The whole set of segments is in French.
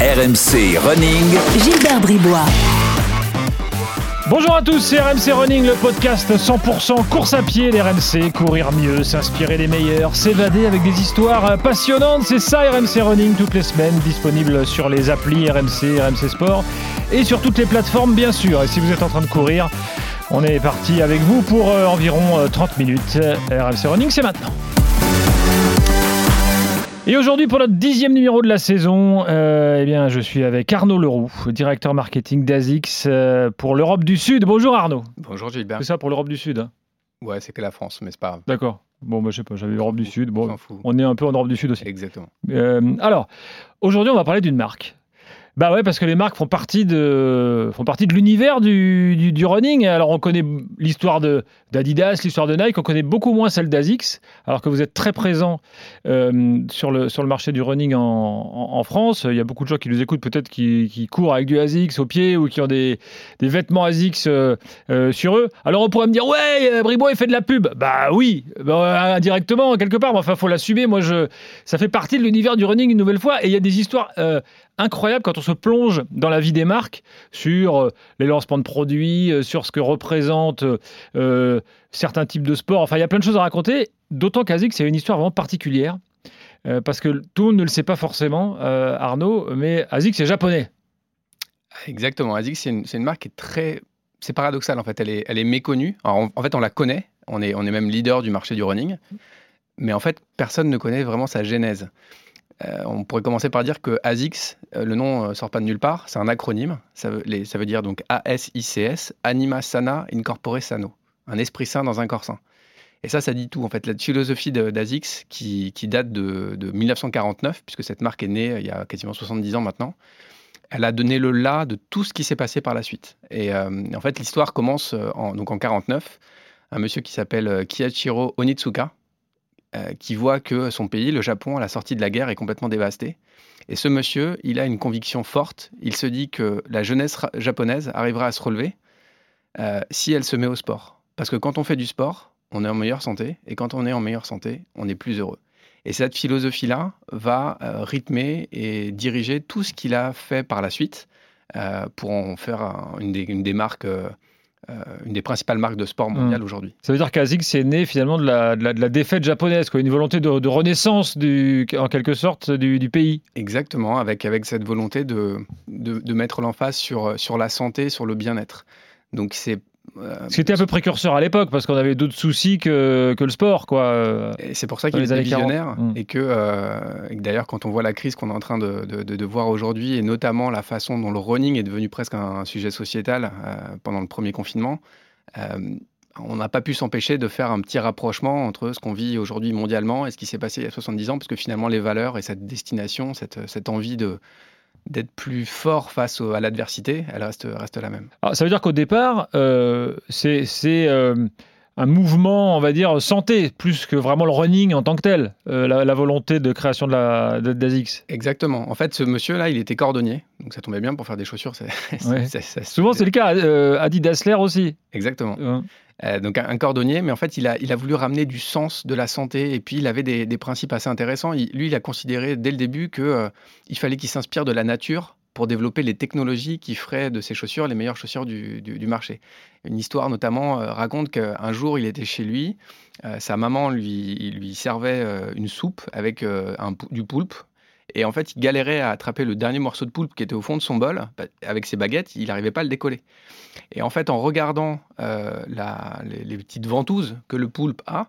RMC Running. Gilbert Bribois. Bonjour à tous, c'est RMC Running, le podcast 100% course à pied d'RMC. Courir mieux, s'inspirer des meilleurs, s'évader avec des histoires passionnantes. C'est ça RMC Running toutes les semaines, disponible sur les applis RMC, RMC Sport et sur toutes les plateformes bien sûr. Et si vous êtes en train de courir, on est parti avec vous pour euh, environ 30 euh, minutes. RMC Running, c'est maintenant. Et aujourd'hui, pour notre dixième numéro de la saison, euh, eh bien, je suis avec Arnaud Leroux, directeur marketing d'ASICS euh, pour l'Europe du Sud. Bonjour Arnaud. Bonjour Gilbert. C'est ça pour l'Europe du Sud hein Ouais, c'est que la France, mais c'est pas grave. D'accord. Bon, bah, je sais pas, j'avais l'Europe du Sud. Bon, on est un peu en Europe du Sud aussi. Exactement. Euh, alors, aujourd'hui, on va parler d'une marque bah ouais, parce que les marques font partie de, font partie de l'univers du, du, running. Alors on connaît l'histoire d'Adidas, l'histoire de Nike, on connaît beaucoup moins celle d'Asics, alors que vous êtes très présent euh, sur, le, sur le marché du running en, en, France. Il y a beaucoup de gens qui nous écoutent peut-être qui, qui, courent avec du Asics au pied ou qui ont des, des vêtements Asics euh, euh, sur eux. Alors on pourrait me dire, ouais, Bribois il fait de la pub. Bah oui, bah, indirectement quelque part, mais enfin faut l'assumer. Moi, je, ça fait partie de l'univers du running une nouvelle fois et il y a des histoires incroyable quand on se plonge dans la vie des marques sur euh, les lancements de produits, euh, sur ce que représentent euh, certains types de sports. Enfin, il y a plein de choses à raconter, d'autant qu'Asics, c'est une histoire vraiment particulière. parce que tout le monde ne le sait pas forcément, Arnaud, mais ASICS, c'est japonais. Exactement. ASICS, c'est une, marque qui est très. C'est paradoxal, en fait. Elle est, elle est méconnue. en fait, on la connaît. On est, on est même leader du marché du running. Mais en fait, personne ne connaît vraiment sa genèse. Euh, on pourrait commencer par dire que ASICS, euh, le nom ne euh, sort pas de nulle part, c'est un acronyme. Ça veut, ça veut dire donc ASICS, Anima Sana Incorpore Sano, un esprit sain dans un corps sain. Et ça, ça dit tout. En fait, la philosophie d'ASICS, qui, date de, 1949, puisque cette marque est née il y a quasiment 70 ans maintenant, elle a donné le là de tout ce qui s'est passé par la suite. Et en fait, l'histoire commence en, donc en 49. Un monsieur qui s'appelle Kiyachiro Onitsuka, euh, qui voit que son pays, le Japon, à la sortie de la guerre, est complètement dévasté. Et ce monsieur, il a une conviction forte. Il se dit que la jeunesse japonaise arrivera à se relever euh, si elle se met au sport. Parce que quand on fait du sport, on est en meilleure santé. Et quand on est en meilleure santé, on est plus heureux. Et cette philosophie-là va euh, rythmer et diriger tout ce qu'il a fait par la suite pour en faire une, des, marques euh, une des principales marques de sport mondiales hmm. aujourd'hui. Ça veut dire qu'Asics c'est né finalement de la, de la, défaite japonaise, quoi, une volonté de, renaissance du, en quelque sorte du, pays. Exactement, avec, avec cette volonté de, de, mettre l'emphase sur, sur la santé, sur le bien-être. Donc c'est euh, C'était un peu précurseur à l'époque parce qu'on avait d'autres soucis que, que, le sport, quoi. Et c'est pour ça qu'il est visionnaire mmh. et que, euh, que d'ailleurs quand on voit la crise qu'on est en train de, de, de voir aujourd'hui et notamment la façon dont le running est devenu presque un, sujet sociétal euh, pendant le premier confinement, on n'a pas pu s'empêcher de faire un petit rapprochement entre ce qu'on vit aujourd'hui mondialement et ce qui s'est passé il y a 70 ans parce que finalement les valeurs et cette destination, cette, cette envie de d'être plus fort face à l'adversité, elle reste, reste la même. Alors, ça veut dire qu'au départ, euh, c'est euh, un mouvement, on va dire, santé, plus que vraiment le running en tant que tel, euh, la, volonté de création de la d'ASICS. Exactement. En fait, ce monsieur-là, il était cordonnier, donc ça tombait bien pour faire des chaussures. Souvent, c'est le cas. Adi Dassler aussi. Exactement. Euh, donc un, cordonnier, mais en fait, il a, il a voulu ramener du sens de la santé et puis il avait des, principes assez intéressants. lui, il a considéré dès le début qu'il euh, il fallait qu'il s'inspire de la nature pour développer les technologies qui feraient de ses chaussures les meilleures chaussures du, marché. Une histoire notamment euh, raconte qu'un jour, il était chez lui, sa maman lui, lui servait une soupe avec du poulpe et en fait, il galérait à attraper le dernier morceau de poulpe qui était au fond de son bol. Bah, avec ses baguettes, il n'arrivait pas à le décoller. Et en fait, en regardant euh, les, petites ventouses que le poulpe a,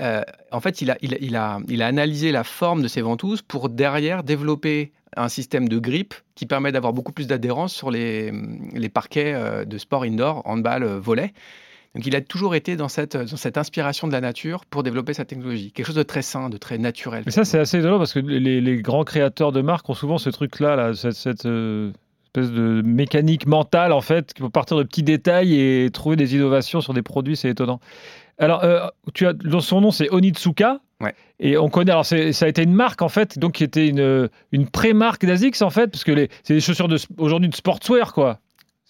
euh, en fait, il a, il, a, il a analysé la forme de ces ventouses pour derrière développer un système de grippe qui permet d'avoir beaucoup plus d'adhérence sur les, les parquets euh, de sport indoor, handball, volet. Donc il a toujours été dans cette, dans cette inspiration de la nature pour développer sa technologie. Quelque chose de très sain, de très naturel. Mais ça, c'est assez étonnant parce que les, les, grands créateurs de marques ont souvent ce truc-là, là, cette, cette euh, espèce de mécanique mentale, en fait, qui peut partir de petits détails et trouver des innovations sur des produits, c'est étonnant. Alors, euh, tu as, son nom, c'est Onitsuka. Ouais. Et on connaît, alors ça a été une marque en fait, donc qui était une, une pré-marque d'Asics en fait, parce que c'est des chaussures aujourd'hui de sportswear quoi.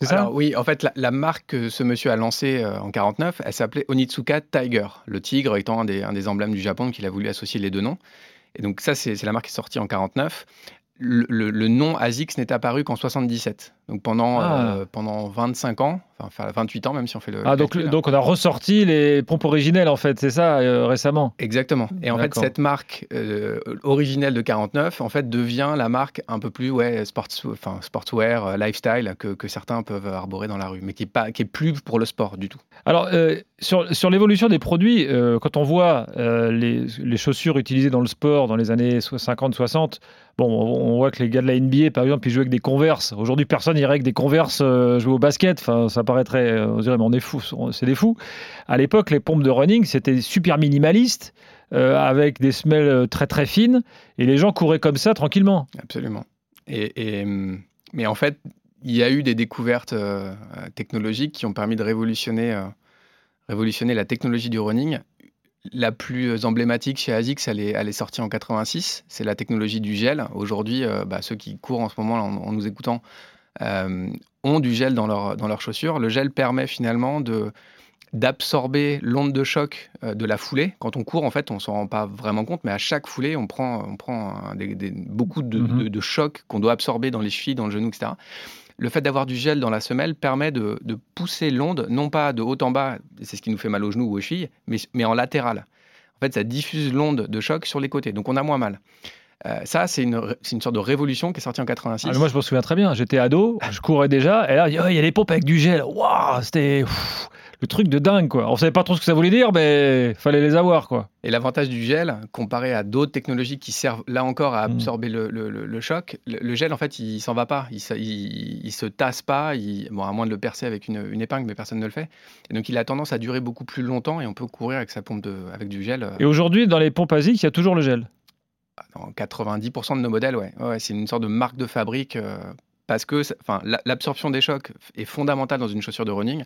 C'est ça? Oui, en fait, la, marque que ce monsieur a lancée euh, en 49, elle s'appelait Onitsuka Tiger, le tigre étant un des, un des emblèmes du Japon, qu'il a voulu associer les deux noms. Et donc ça, c'est la marque qui est sortie en 49. le, le- le nom ASICS n'est apparu qu'en 77. Donc pendant, Ah. euh, pendant 25 ans, enfin enfin, 28 ans même si on fait le. Ah, donc, calcul. donc on a ressorti les pompes originelles, en fait, c'est ça, euh, récemment Exactement. Et en fait, cette marque euh, originelle de 49, en fait, devient la marque un peu plus ouais, sports, enfin, sportswear, euh, lifestyle que, que certains peuvent arborer dans la rue, mais qui est pas, qui est plus pour le sport du tout. Alors, sur, sur l'évolution des produits, quand on voit les, les chaussures utilisées dans le sport dans les années 50-60, bon, on, on voit que les gars de la NBA, par exemple, ils jouaient avec des Converse. Aujourd'hui, personne n'irait avec des Converse jouer au basket. Enfin, ça paraîtrait, euh, on dirait, mais on est fous, on- c'est des fous. À l'époque, les pompes de running, c'était super minimaliste, euh, avec des semelles euh, très très fines, et les gens couraient comme ça tranquillement. Absolument. Et, mais en fait, il y a eu des découvertes technologiques qui ont permis de révolutionner, révolutionner la technologie du running. La plus emblématique chez ASICS, elle est, elle sortie en 86. C'est la technologie du gel. Aujourd'hui, bah, ceux qui courent en ce moment en, nous écoutant ont du gel dans, leur, dans leurs chaussures. Le gel permet finalement de d'absorber l'onde de choc euh, de la foulée. Quand on court, en fait, on s'en rend pas vraiment compte, mais à chaque foulée, on prend, on prend un- des- des- beaucoup de, Mhm. de- de chocs qu'on doit absorber dans les chevilles, dans le genou, etc. Le fait d'avoir du gel dans la semelle permet de, de pousser l'onde, non pas de haut en bas, c'est ce qui nous fait mal aux genoux ou aux chevilles, mais, mais en latéral. En fait, ça diffuse l'onde de choc sur les côtés, donc on a moins mal. Euh, ça, c'est une, une sorte de révolution qui est sortie en 86. Ah, moi, je me souviens très bien. J'étais ado, je courais déjà, et là, il y a- Oh, il y a des pompes avec du gel. Waouh, c'était le truc de dingue, quoi. On savait pas trop ce que ça voulait dire, mais fallait les avoir, quoi. Et l'avantage du gel, comparé à d'autres technologies qui servent là encore à Mm. absorber le, le- le- le choc, le, gel, en fait, il s'en va pas. Il, se- il, il se tasse pas, il- bon, à moins de le percer avec une, une épingle, mais personne ne le fait. Et donc, il a tendance à durer beaucoup plus longtemps et on peut courir avec sa pompe de, avec du gel. euh, Et aujourd'hui, dans les pompes ASICS, il y a toujours le gel. Dans 90% de nos modèles, ouais. C'est une sorte de marque de fabrique euh, parce que l'absorption des chocs est fondamentale dans une chaussure de running.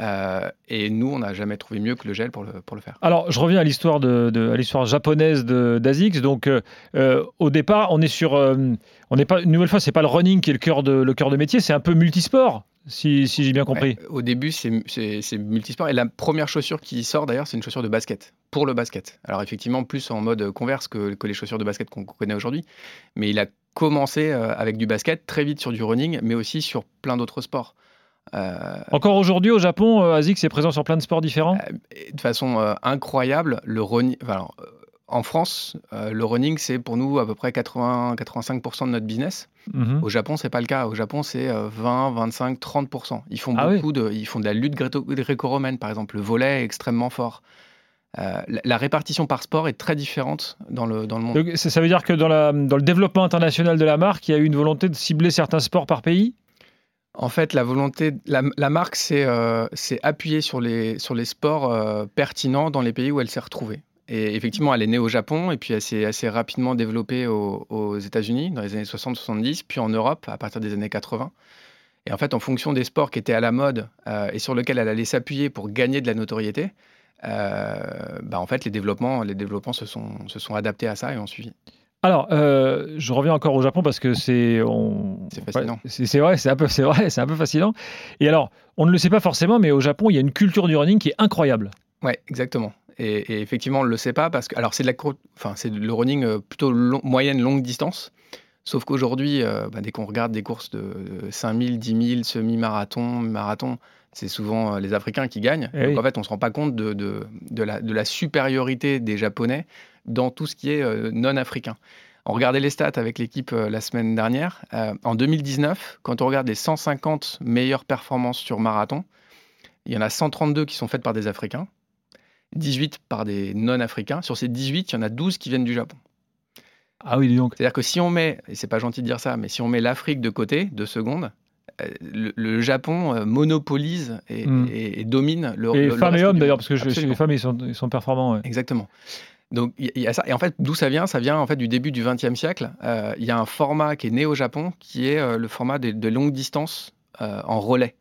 euh, et nous, on n'a jamais trouvé mieux que le gel pour le, pour le faire. Alors, je reviens à l'histoire de, de- à l'histoire japonaise d'ASICS. Donc, euh, au départ, on est sur, on n'est pas une nouvelle fois, c'est pas le running qui est le cœur de le cœur de métier, c'est un peu multisport, si, si j'ai bien compris. Ouais, au début, c'est- multisport. Et la première chaussure qui sort, d'ailleurs, c'est une chaussure de basket, pour le basket. Alors, effectivement, plus en mode converse que, que les chaussures de basket qu'on connaît aujourd'hui. Mais il a commencé euh, avec du basket, très vite sur du running, mais aussi sur plein d'autres sports. Euh, Encore aujourd'hui, au Japon, euh, ASICS est présent sur plein de sports différents? de façon euh, incroyable, le running. enfin, alors, en France, le running, c'est pour nous à peu près 80-85% de notre business. Mhm. Au Japon, c'est pas le cas. Au Japon, c'est euh, 20, 25, 30%. Ils font Ah oui. beaucoup de, ils font de la lutte gréco-romaine, par exemple. Le volet est extrêmement fort. Euh, la, répartition par sport est très différente dans le, dans le monde. Donc, ça, veut dire que dans, la, dans le développement international de la marque, il y a eu une volonté de cibler certains sports par pays? En fait, la volonté, la, la marque s'est euh, appuyée sur les, sur les sports euh, pertinents dans les pays où elle s'est retrouvée. Et effectivement, elle est née au Japon et puis elle s'est assez rapidement développée aux, aux États-Unis dans les années 60-70, puis en Europe à partir des années 80. Et en fait, en fonction des sports qui étaient à la mode euh, et sur lesquels elle allait s'appuyer pour gagner de la notoriété, euh, bah en fait, les développements, les développements se, sont, se sont adaptés à ça et ont suivi. Alors, euh, je reviens encore au Japon parce que c'est on- C'est fascinant. c'est c'est vrai, c'est un peu, c'est vrai, c'est un peu fascinant. Et alors, on ne le sait pas forcément, mais au Japon, il y a une culture du running qui est incroyable. Ouais, exactement. Et, et effectivement, on ne le sait pas parce que alors c'est de la enfin c'est le running euh, plutôt long- moyenne longue distance. Sauf qu'aujourd'hui, euh, bah, dès qu'on regarde des courses de, de 5000, 10 000, semi-marathon, marathon, c'est souvent euh, les Africains qui gagnent. Eh Donc oui. en fait, on ne se rend pas compte de, de, de la, de la supériorité des Japonais dans tout ce qui est euh, non-africain. On regardait les stats avec l'équipe euh, la semaine dernière. En 2019, quand on regarde les 150 meilleures performances sur marathon, il y en a 132 qui sont faites par des Africains, 18 par des non-africains. Sur ces 18, il y en a 12 qui viennent du Japon. Ah oui, donc. C'est-à-dire que si on met, et c'est pas gentil de dire ça, mais si on met l'Afrique de côté, deux secondes, euh, le, le Japon euh, monopolise et, Mm. et- et domine le Et le- le femmes et reste hommes d'ailleurs, parce que je- les femmes, ils sont, ils sont performants. ouais. Exactement. Donc il y, a ça. Et en fait, d'où ça vient? Ça vient en fait du début du XXe siècle. Euh, Il y a un format qui est né au Japon, qui est euh, le format de, de longue distance euh, en relais.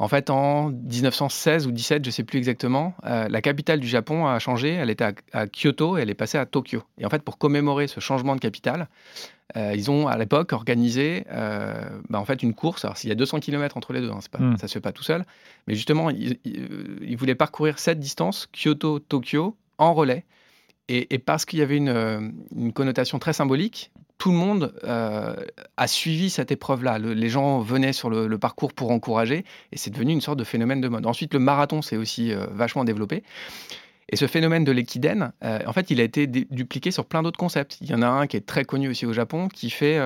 En fait, en 1916 ou 17, je ne sais plus exactement, euh, la capitale du Japon a changé. Elle était à, à Kyoto et elle est passée à Tokyo. Et en fait, pour commémorer ce changement de capitale, euh, ils ont à l'époque organisé euh, bah, en fait une course. Alors, s'il y a 200 km entre les deux, hein, c'est pas, Mm. ça se fait pas tout seul. Mais justement, ils, ils- ils voulaient parcourir cette distance, Kyoto-Tokyo, en relais. Et, et parce qu'il y avait une, une connotation très symbolique, tout le monde euh, a suivi cette épreuve-là. les gens venaient sur le, parcours pour encourager et c'est devenu une sorte de phénomène de mode. Ensuite, le marathon s'est aussi euh, vachement développé. Et ce phénomène de l'équidène, euh, en fait, il a été dupliqué sur plein d'autres concepts. Il y en a un qui est très connu aussi au Japon, qui fait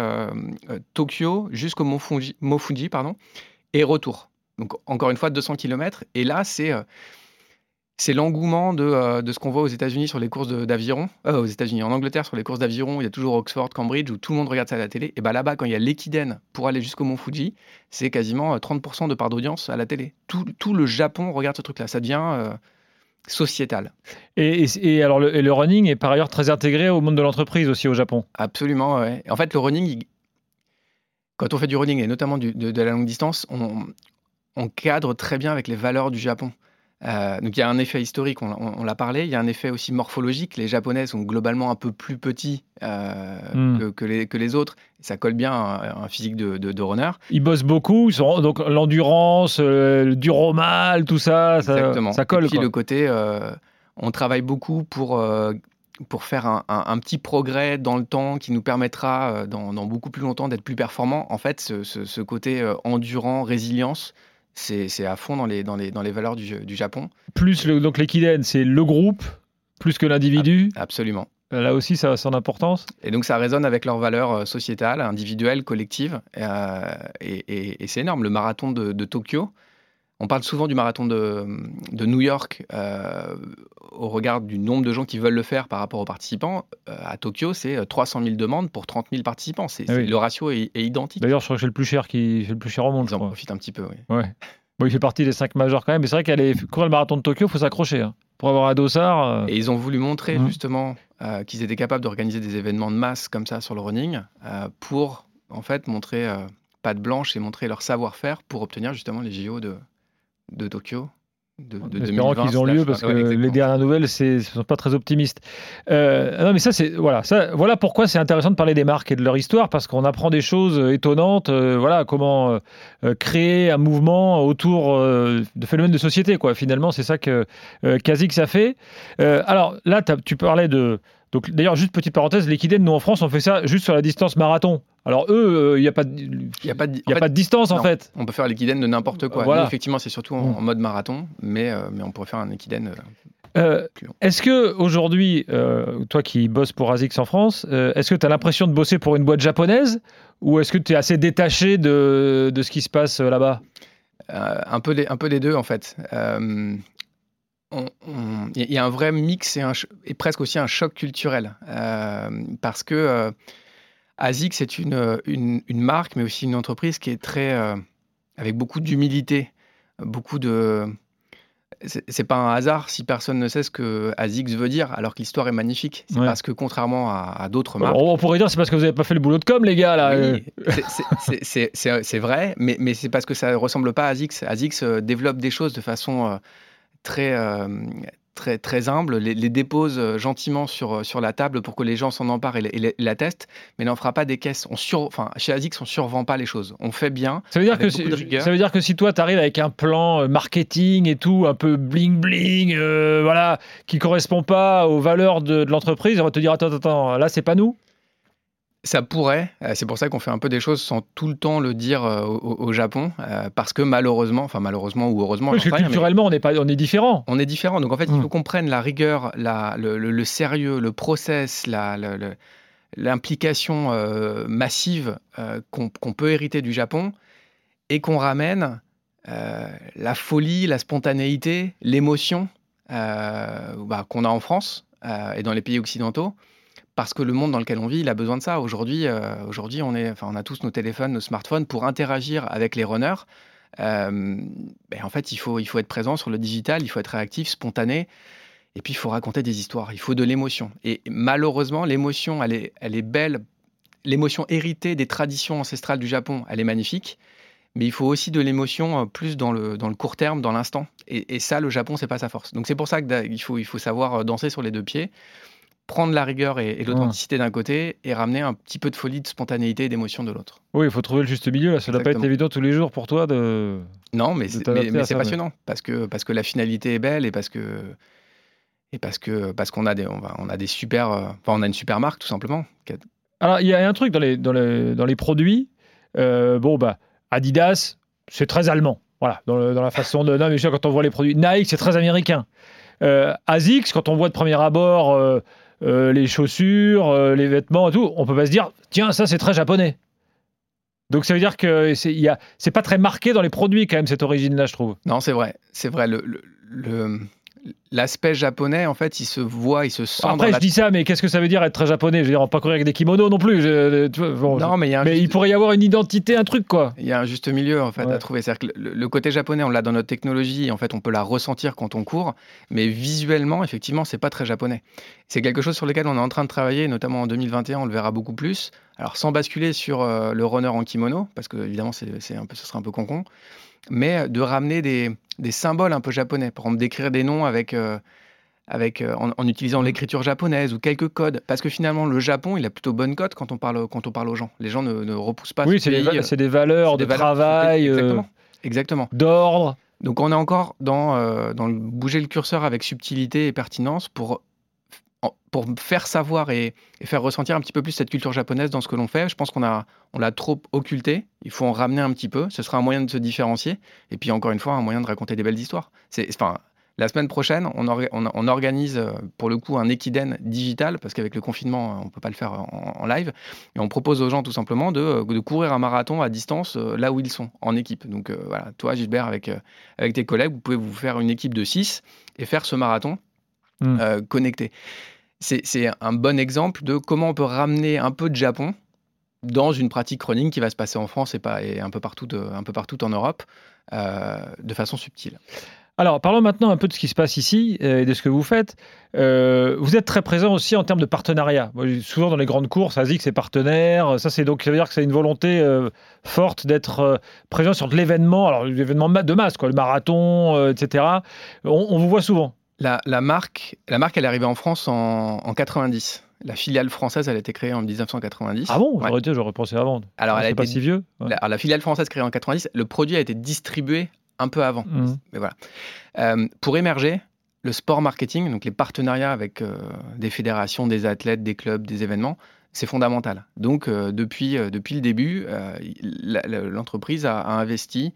Tokyo jusqu'au Mont Fuji, pardon, et retour. Donc, encore une fois, 200 km. Et là, c'est c'est l'engouement euh, de, ce qu'on voit aux États-Unis sur les courses d'aviron, euh, aux États-Unis, en Angleterre sur les courses d'aviron, il y a toujours Oxford, Cambridge où tout le monde regarde ça à la télé. Et bien là-bas, quand il y a l'équidène pour aller jusqu'au Mont Fuji, c'est quasiment 30% euh, de part d'audience à la télé. Tout, le Japon regarde ce truc-là. Ça devient sociétal. Et, alors le, running est par ailleurs très intégré au monde de l'entreprise aussi au Japon. Absolument. Ouais. En fait, le running, quand on fait du running et notamment de, la longue distance, on cadre très bien avec les valeurs du Japon. Euh, donc il y a un effet historique, on, l'a parlé, il y a un effet aussi morphologique. Les Japonais sont globalement un peu plus petits euh, hmm. que, les, que, les, autres. Ça colle bien à un physique de, de, runner. Ils bossent beaucoup, ils sont, donc l'endurance, euh, le dur au mal, tout ça, ça, colle. Et puis le côté, on travaille beaucoup pour pour faire un, petit progrès dans le temps qui nous permettra, dans, beaucoup plus longtemps, d'être plus performant. En fait, ce, ce côté endurant, résilience, c'est à fond dans les, dans les, dans les valeurs du, du Japon. Plus le, donc l'équidène, c'est le groupe, plus que l'individu. Absolument. Là aussi, ça a son importance. Et donc, ça résonne avec leurs valeurs euh, sociétales, individuelles, collectives. Euh, et, et, c'est énorme. Le marathon de, de, Tokyo, on parle souvent du marathon de, de New York au regard du nombre de gens qui veulent le faire par rapport aux participants. à Tokyo, c'est 300 000 demandes pour 30 000 participants. C'est, ah Le ratio est, identique. D'ailleurs, je crois que c'est le plus cher qui le plus cher au monde. Ils en profitent un petit peu, oui. Ouais. Bon, il fait partie des cinq majeurs quand même, mais c'est vrai qu'aller courir le marathon de Tokyo, il faut s'accrocher. Hein. Pour avoir un dossard. Et ils ont voulu montrer mmh. justement qu'ils étaient capables d'organiser des événements de masse comme ça sur le running pour en fait montrer patte blanche et montrer leur savoir-faire pour obtenir justement les JO de, de Tokyo. De, de Espérons qu'ils ont lieu parce que les dernières nouvelles ne sont pas très optimistes. Euh, non, mais ça, c'est voilà, ça, voilà pourquoi c'est intéressant de parler des marques et de leur histoire parce qu'on apprend des choses étonnantes. Euh, voilà, comment euh, créer un mouvement autour de phénomènes de société. Quoi. Finalement, c'est ça que Kazix a fait. alors là, tu parlais de donc d'ailleurs, juste petite parenthèse, l'équidène, nous en France, on fait ça juste sur la distance marathon. Alors eux, il n'y a pas de, y a pas de, y a pas de distance en fait. On peut faire l'équidène de n'importe quoi. Voilà. effectivement, c'est surtout en, mm. mode marathon, mais, euh, mais on pourrait faire un équidène. Euh, euh, est-ce que aujourd'hui, toi qui bosses pour ASICS en France, est-ce que tu as l'impression de bosser pour une boîte japonaise? Ou est-ce que tu es assez détaché de, de, ce qui se passe là-bas? Un, peu les, un peu les deux en fait il y a un vrai mix et, un, et, presque aussi un choc culturel. Euh, parce que euh, ASIC, c'est une, une, marque, mais aussi une entreprise qui est très. Euh, avec beaucoup d'humilité, beaucoup de. C'est pas un hasard si personne ne sait ce que ASICS veut dire, alors que l'histoire est magnifique. C'est parce que contrairement à, d'autres marques. On pourrait dire c'est parce que vous n'avez pas fait le boulot de com, les gars. là. Oui, c'est vrai, mais, mais c'est parce que ça ne ressemble pas à ASICS. ASICS développe des choses de façon très, euh, très, très humble, les, dépose euh, gentiment sur, euh, sur la table pour que les gens s'en emparent et, la testent, mais n'en fera pas des caisses. On sur, enfin, chez ASICS, on ne survend pas les choses. On fait bien. Ça veut dire, que, ça veut dire que si toi, tu arrives avec un plan marketing et tout, un peu bling-bling, voilà, qui correspond pas aux valeurs de, de l'entreprise, on va te dire attends, attends, là, c'est pas nous ça pourrait, euh, c'est pour ça qu'on fait un peu des choses sans tout le temps le dire euh, au, Japon, euh, parce que malheureusement, enfin malheureusement ou heureusement, parce que culturellement on est pas, on est différent. On est différent, donc en fait il faut hmm. qu'on prenne la rigueur, la, le, sérieux, le process, l'implication massive qu'on peut hériter du Japon et qu'on ramène la folie, la spontanéité, l'émotion bah, qu'on a en France et dans les pays occidentaux parce que le monde dans lequel on vit, il a besoin de ça. Aujourd'hui, euh, aujourd'hui on, enfin, on a tous nos téléphones, nos smartphones pour interagir avec les runners. Euh, ben, en fait, il faut, il faut être présent sur le digital, il faut être réactif, spontané. Et puis, il faut raconter des histoires, il faut de l'émotion. Et malheureusement, l'émotion, elle est, elle est belle. L'émotion héritée des traditions ancestrales du Japon, elle est magnifique. Mais il faut aussi de l'émotion euh, plus dans le, dans le court terme, dans l'instant. Et, et, ça, le Japon, c'est pas sa force. Donc c'est pour ça qu'il faut, il faut savoir danser sur les deux pieds prendre la rigueur et, l'authenticité d'un côté et ramener un petit peu de folie, de spontanéité et d'émotion de l'autre. Oui, il faut trouver le juste milieu. Ça ne doit pas être évident tous les jours pour toi de. Non, mais c'est passionnant parce que, parce que la finalité est belle et parce que. Et parce que parce qu'on a des on, a des super enfin, on a une super marque tout simplement Alors, il y a un truc dans les, dans les, dans les produits. Euh, bon, bah, Adidas, c'est très allemand. Voilà, dans, le- dans la façon de. Non, mais quand on voit les produits. Nike, c'est très américain. Euh, ASICS, quand on voit de premier abord euh, les chaussures, euh, les vêtements et tout, on peut pas se dire, tiens, ça, c'est très japonais. Donc, ça veut dire que c'est pas très marqué dans les produits, quand même, cette origine-là, je trouve. Non, c'est vrai. C'est vrai. Le- l'aspect japonais, en fait, il se voit, il se sent. Après, je dis ça, mais qu'est-ce que ça veut dire être très japonais? Je veux dire, on va pas courir avec des kimonos non plus. je- tu vois, bon, Non, mais il y a un mais juste- il pourrait y avoir une identité, un truc, quoi. Il y a un juste milieu en fait Ouais. à trouver. C'est-à-dire que le, le côté japonais, on l'a dans notre technologie, en fait, on peut la ressentir quand on court, mais visuellement, effectivement, c'est pas très japonais. C'est quelque chose sur lequel on est en train de travailler, notamment en 2021, on le verra beaucoup plus. Alors sans basculer sur euh, le runner en kimono, parce que évidemment, c'est un peu, ce serait un peu concon, mais de ramener des, des symboles un peu japonais, par exemple d'écrire des noms avec. euh, avec, euh, en, en utilisant l'écriture japonaise ou quelques codes. Parce que finalement, le Japon, il a plutôt bonne cote quand on parle, quand on parle aux gens. Les gens ne, ne repoussent pas oui, ce c'est des, va- euh, c'est des valeurs de des travail, Exactement. Exactement. d'ordre. Donc on est encore dans, euh, dans le bouger le curseur avec subtilité et pertinence pour, pour faire savoir et, et faire ressentir un petit peu plus cette culture japonaise dans ce que l'on fait. Je pense qu'on a, on l'a trop occulté. Il faut en ramener un petit peu. Ce sera un moyen de se différencier. Et puis encore une fois, un moyen de raconter des belles histoires. C'est, enfin, la semaine prochaine, on, orga- on- on organise euh, pour le coup un Equiden digital, parce qu'avec le confinement, on ne peut pas le faire en, en live. Et on propose aux gens tout simplement de, de courir un marathon à distance euh, là où ils sont, en équipe. Donc euh, voilà, toi Gilbert, avec, euh, avec tes collègues, vous pouvez vous faire une équipe de 6 et faire ce marathon Mm. euh, connecté. C'est un bon exemple de comment on peut ramener un peu de Japon dans une pratique running qui va se passer en France et, pas, un, peu partout en Europe euh, de façon subtile. Alors, parlons maintenant un peu de ce qui se passe ici euh, et de ce que vous faites. Euh, vous êtes très présent aussi en termes de partenariat. Souvent dans les grandes courses, ASIC c'est partenaire. Ça, c'est donc ça veut dire que c'est une volonté forte d'être présent sur l'événement, alors l'événement de masse, le marathon, etc. On vous voit souvent. La, la marque, la marque, elle est arrivée en France en, en 90. La filiale française, elle a été créée en 1990. Ah bon? Ouais. J'aurais j'aurais pensé avant. Alors, Ah, elle a pas si vieux. Ouais. La, alors, la filiale française créée en 90, le produit a été distribué un peu avant. Mhm. Mais voilà. Euh, pour émerger, le sport marketing, donc les partenariats avec euh, des fédérations, des athlètes, des clubs, des événements, c'est fondamental. Donc, euh, depuis, depuis le début, l'entreprise a, a investi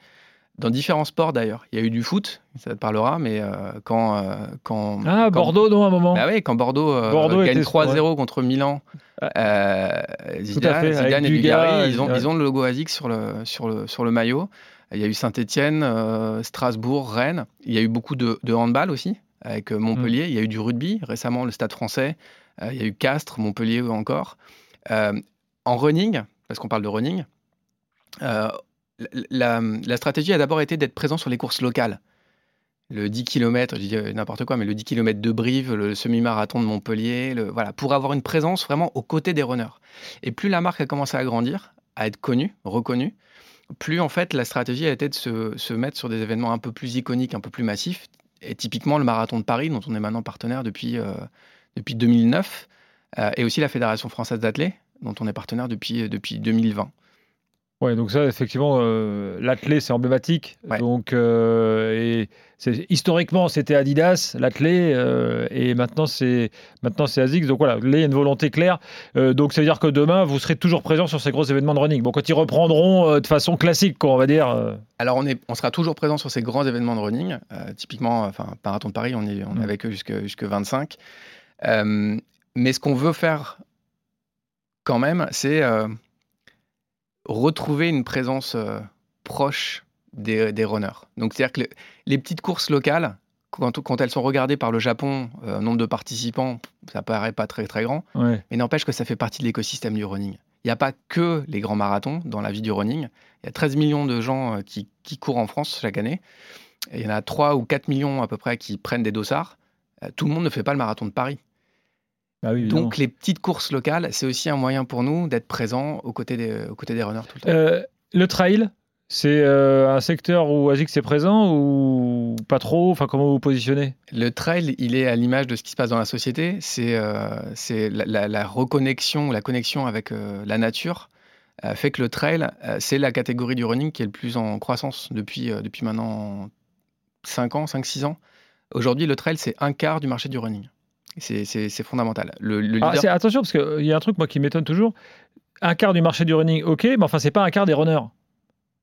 dans différents sports d'ailleurs. Il y a eu du foot, ça te parlera, mais euh, quand, euh, quand. Ah, quand- Bordeaux, non, à un moment. Bah oui, quand Bordeaux, euh, Bordeaux gagne était- 3-0 contre Milan, Ah. euh, Zidane, fait, Zidane et Dugarry, ils ont, ouais. ils ont le logo ASIC sur le, sur le, sur le maillot. Il y a eu Saint-Etienne, Strasbourg, Rennes. Il y a eu beaucoup de, de handball aussi, avec Montpellier. Mm. Il y a eu du rugby, récemment le Stade français. Il y a eu Castres, Montpellier encore. Euh, en running, parce qu'on parle de running, euh, la, stratégie a d'abord été d'être présent sur les courses locales. Le 10 km, je dis euh, n'importe quoi, mais le 10 km de Brive, le semi-marathon de Montpellier, le, voilà, pour avoir une présence vraiment aux côtés des runners. Et plus la marque a commencé à grandir, à être connue, reconnue, plus en fait la stratégie a été de se, se mettre sur des événements un peu plus iconiques, un peu plus massifs. Et typiquement le marathon de Paris, dont on est maintenant partenaire depuis, euh, depuis 2009, euh, et aussi la Fédération française d'athlètes, dont on est partenaire depuis, depuis 2020. Ouais, donc ça, effectivement, euh, l'athlé, c'est emblématique. Ouais. Donc, euh, et historiquement, c'était Adidas, l'athlé, euh, et maintenant, c'est maintenant c'est ASICS. Donc voilà, là, il y a une volonté claire. Euh, donc, ça veut dire que demain, vous serez toujours présent sur ces gros événements de running. Bon, quand ils reprendront euh, de façon classique, quoi, on va dire. Alors, on, est, on sera toujours présent sur ces grands événements de running. Typiquement, enfin, Marathon de Paris, on est, on est Mm. avec eux jusque, jusque 25. Euh, mais ce qu'on veut faire quand même, c'est retrouver une présence euh, proche des, des runners. Donc, c'est-à-dire que le- les petites courses locales, quand, quand elles sont regardées par le Japon, euh, nombre de participants, ça paraît pas très très grand, ouais. mais n'empêche que ça fait partie de l'écosystème du running. Il n'y a pas que les grands marathons dans la vie du running. Il y a 13 millions de gens euh, qui, qui courent en France chaque année. Et il y en a 3 ou 4 millions à peu près qui prennent des dossards. Euh, Tout le monde ne fait pas le marathon de Paris. Ah oui, évidemment. Donc les petites courses locales, c'est aussi un moyen pour nous d'être présents aux côtés des, aux côtés des runners tout le temps. Euh, le trail, c'est euh, un secteur où ASICS est présent ou pas trop? Enfin, comment vous vous positionnez? Le trail, il est à l'image de ce qui se passe dans la société. C'est euh, c'est la, la- la reconnexion, la connexion avec euh, la nature euh, fait que le trail, euh, c'est la catégorie du running qui est le plus en croissance depuis, euh, depuis maintenant 5 ans, 5-6 ans. Aujourd'hui, le trail, c'est un quart du marché du running. C'est fondamental. Le, le Ah, leader- attention, parce qu'il y a un truc, moi, qui m'étonne toujours. Un quart du marché du running, ok, mais enfin, c'est pas un quart des runners.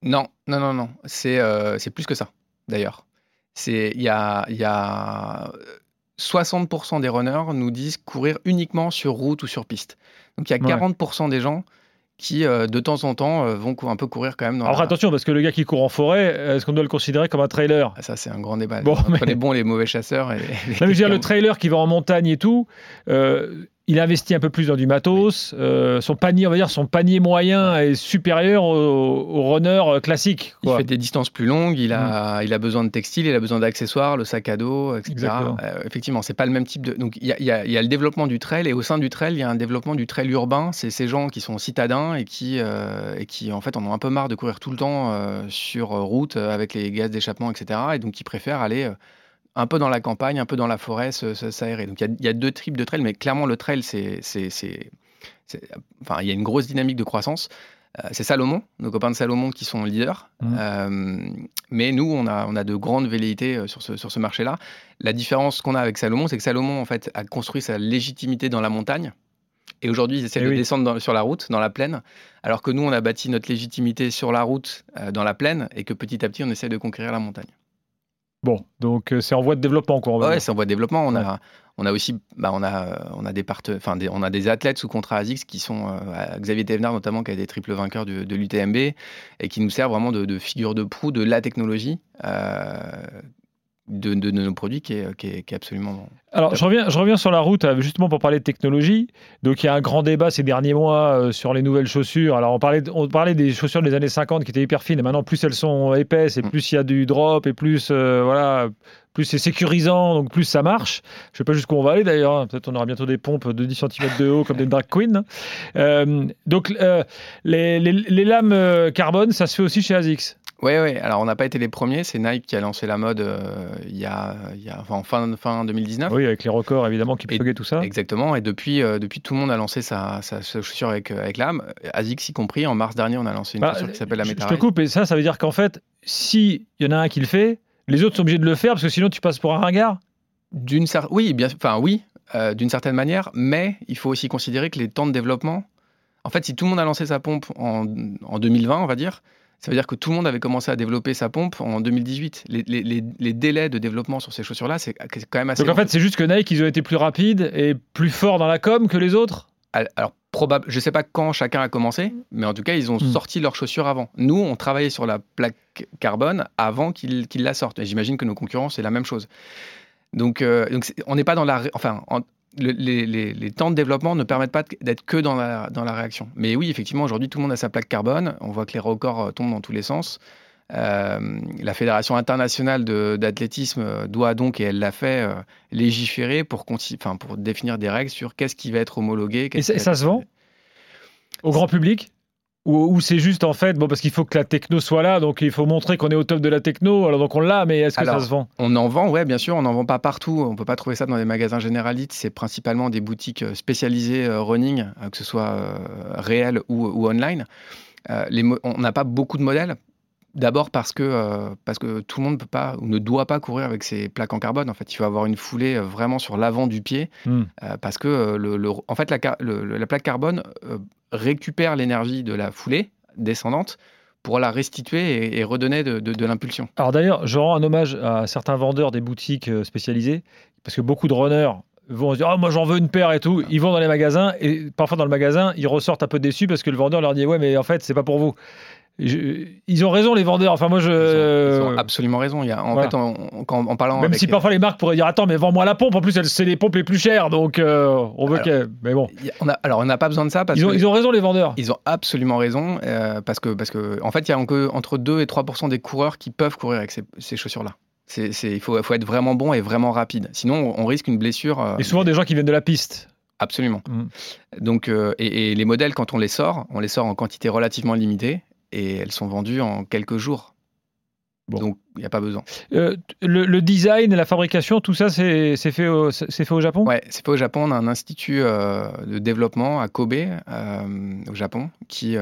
Non, non, non, non. C'est euh, plus que ça, d'ailleurs. C'est il y a, y a 60% des runners nous disent courir uniquement sur route ou sur piste. Donc il y a Ouais. 40% des gens qui, euh, de temps en temps, euh, vont un peu courir quand même dans Alors la- attention, parce que le gars qui court en forêt, est-ce qu'on doit le considérer comme un trailer? Ah, Ça, c'est un grand débat. Bon, Entre mais- les bons et les mauvais chasseurs. Et, et les- Non, mais je veux dire, le trailer qui va en montagne et tout, euh, il investit un peu plus dans du matos. euh, son panier, on va dire, son panier moyen est supérieur au, au runner euh, classique. Il fait des distances plus longues, il a, il a besoin de textiles, il a besoin d'accessoires, le sac à dos, etc. Euh, effectivement, c'est pas le même type de. Donc, il y y a- il y a le développement du trail, et au sein du trail, il y a un développement du trail urbain. C'est ces gens qui sont citadins et qui, euh, et qui, en fait, en ont un peu marre de courir tout le temps sur route avec les gaz d'échappement, etc. Et donc, qui préfèrent aller. Un peu dans la campagne, un peu dans la forêt, s'aérer. Donc il y, a- il y a deux types de trail, mais clairement le trail, c'est, c'est, c'est- c'est- enfin, il y a une grosse dynamique de croissance. Euh, c'est Salomon, nos copains de Salomon qui sont leaders. Mhm. Euh, mais nous, on a, on a de grandes velléités euh, sur ce, sur ce marché-là. La différence qu'on a avec Salomon, c'est que Salomon, en fait, a construit sa légitimité dans la montagne. Et aujourd'hui, ils essaient Eh de oui. descendre dans- sur la route, dans la plaine, alors que nous, on a bâti notre légitimité sur la route, euh, dans la plaine, et que petit à petit, on essaie de conquérir la montagne. Bon, donc euh, c'est en voie de développement, quoi. dire. c'est en voie de développement. On, Ouais. a, on a aussi bah, on a, on a des, enfin, des, on a des athlètes sous contrat ASICS qui sont, euh, Xavier Thévenard notamment, qui a des triples vainqueurs de, l'UTMB et qui nous sert vraiment de, de figure de proue de la technologie euh, de, de- de nos produits qui est, qui est, qui est absolument. Alors, je reviens, je reviens sur la route, euh, justement pour parler de technologie. Donc, il y a un grand débat ces derniers mois euh, sur les nouvelles chaussures. Alors, on parlait, de- on parlait des chaussures des années 50 qui étaient hyper fines, et maintenant, plus elles sont épaisses, et Mm. plus il y a du drop, et plus, euh, voilà, plus c'est sécurisant, donc plus ça marche. Je sais pas jusqu'où on va aller d'ailleurs. hein. Peut-être on aura bientôt des pompes de 10 cm de haut comme des drag queens. Euh, donc, euh, les, les- les lames euh, carbone, ça se fait aussi chez ASICS. Oui, oui. Alors, on n'a pas été les premiers. C'est Nike qui a lancé la mode euh, il y a, il y a enfin, en fin, fin 2019. Oui, avec les records évidemment qui pluguaient tout ça. Exactement. Et depuis, euh, depuis, tout le monde a lancé sa, sa, sa chaussure avec, euh, avec l'âme. ASICS y compris. En mars dernier, on a lancé une Bah, chaussure qui s'appelle la je- Je te Meta coupe, et ça, ça veut dire qu'en fait, si il y en a un qui le fait, les autres sont obligés de le faire parce que sinon tu passes pour un ringard. D'une cer- oui, bien, enfin oui, euh, d'une certaine manière, mais il faut aussi considérer que les temps de développement, en fait, si tout le monde a lancé sa pompe en, en 2020, on va dire, ça veut dire que tout le monde avait commencé à développer sa pompe en 2018. Les, les- les- les délais de développement sur ces chaussures-là, c'est quand même assez. Donc en long. fait, c'est juste que Nike, ils ont été plus rapides et plus forts dans la com que les autres? Al- alors probable, je sais pas quand chacun a commencé, mais en tout cas, ils ont Mm. sorti leurs chaussures avant. Nous, on travaillait sur la plaque carbone avant qu'ils la sortent. Et j'imagine que nos concurrents, c'est la même chose. Donc, euh, donc on n'est pas dans la, enfin, en- le- les, les- les temps de développement ne permettent pas d'être que dans la, dans la réaction. Mais oui, effectivement, aujourd'hui, tout le monde a sa plaque carbone. On voit que les records euh, tombent dans tous les sens. Euh, la Fédération internationale d'athlétisme euh, doit donc, et elle l'a fait, euh, légiférer pour, définir des règles sur qu'est-ce qui va être homologué. Et ça, se vend? Au grand public? Ou, c'est juste en fait, bon, parce qu'il faut que la techno soit là, donc il faut montrer qu'on est au top de la techno, alors donc on l'a, mais est-ce que Alors, ça se vend? On en vend, ouais, bien sûr, on n'en vend pas partout. On peut pas trouver ça dans des magasins généralistes. C'est principalement des boutiques euh, spécialisées euh, running, euh, que ce soit euh, réel ou, ou online. Euh, les on n'a pas beaucoup de modèles. D'abord parce que, euh, parce que tout le monde peut pas ou ne doit pas courir avec ses plaques en carbone. En fait, il faut avoir une foulée euh, vraiment sur l'avant du pied Hmm. euh, parce que le, le- en fait, la, le- la plaque carbone euh, récupère l'énergie de la foulée descendante pour la restituer et, et redonner de, de- de l'impulsion. Alors d'ailleurs, je rends un hommage à certains vendeurs des boutiques spécialisées, parce que beaucoup de runners vont se dire ah moi j'en veux une paire et tout ils vont dans les magasins et parfois dans le magasin ils ressortent un peu déçus parce que le vendeur leur dit ouais mais en fait c'est pas pour vous Je- ils ont raison les vendeurs enfin moi je Ils ont, ils ont absolument raison. Il y a, en voilà. fait, en, parlant même avec, si parfois les marques pourraient dire attends mais vends-moi la pompe en plus c'est les pompes les plus chères donc euh, on veut mais bon il y a- on a- alors on n'a pas besoin de ça parce ils ont, que ils ont raison les vendeurs ils ont absolument raison euh, parce que parce que en fait il y a entre 2 et 3 des coureurs qui peuvent courir avec ces, ces chaussures là. C'est, c'est- il faut, faut être vraiment bon et vraiment rapide. Sinon, on, risque une blessure. euh, et souvent des gens qui viennent de la piste Absolument. Mm. Donc, euh, et, et les modèles, quand on les sort, on les sort en quantité relativement limitée et elles sont vendues en quelques jours. Bon. Donc, il n'y a pas besoin. Euh, le, le design la fabrication tout ça c'est fait au, fait Japon? Ouais, c'est pas au Japon. On a un institut euh, de développement à Kobe, euh, au Japon, qui.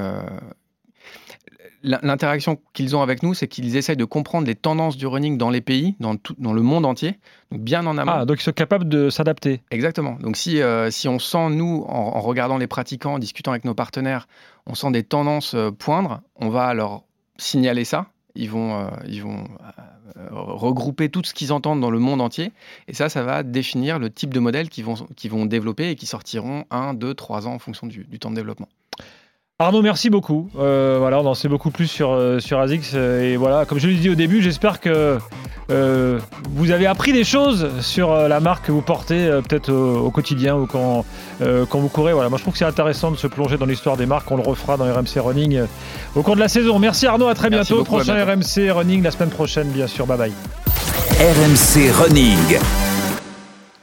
L'interaction qu'ils ont avec nous, c'est qu'ils essayent de comprendre les tendances du running dans les pays, dans, tout, dans le monde entier, donc bien en amont. Ah, donc ils sont capables de s'adapter. Exactement. Donc si, euh, si on sent, nous, en, regardant les pratiquants, en discutant avec nos partenaires, on sent des tendances euh, poindre, on va leur signaler ça. Ils vont, euh, ils vont regrouper tout ce qu'ils entendent dans le monde entier. Et ça, ça va définir le type de modèle qu'ils vont, vont développer et qui sortiront 1, 2, 3 ans en fonction du, du temps de développement. Arnaud, merci beaucoup. Euh, voilà, on en sait beaucoup plus sur, euh, sur ASICS. Euh, et voilà, comme je l'ai dit au début, j'espère que vous avez appris des choses sur la marque que vous portez, peut-être au, quotidien ou quand, quand vous courez. Voilà, moi je trouve que c'est intéressant de se plonger dans l'histoire des marques. On le refera dans RMC Running au cours de la saison. Merci Arnaud, à très bientôt. Prochain RMC Running la semaine prochaine, bien sûr. Bye bye. RMC Running.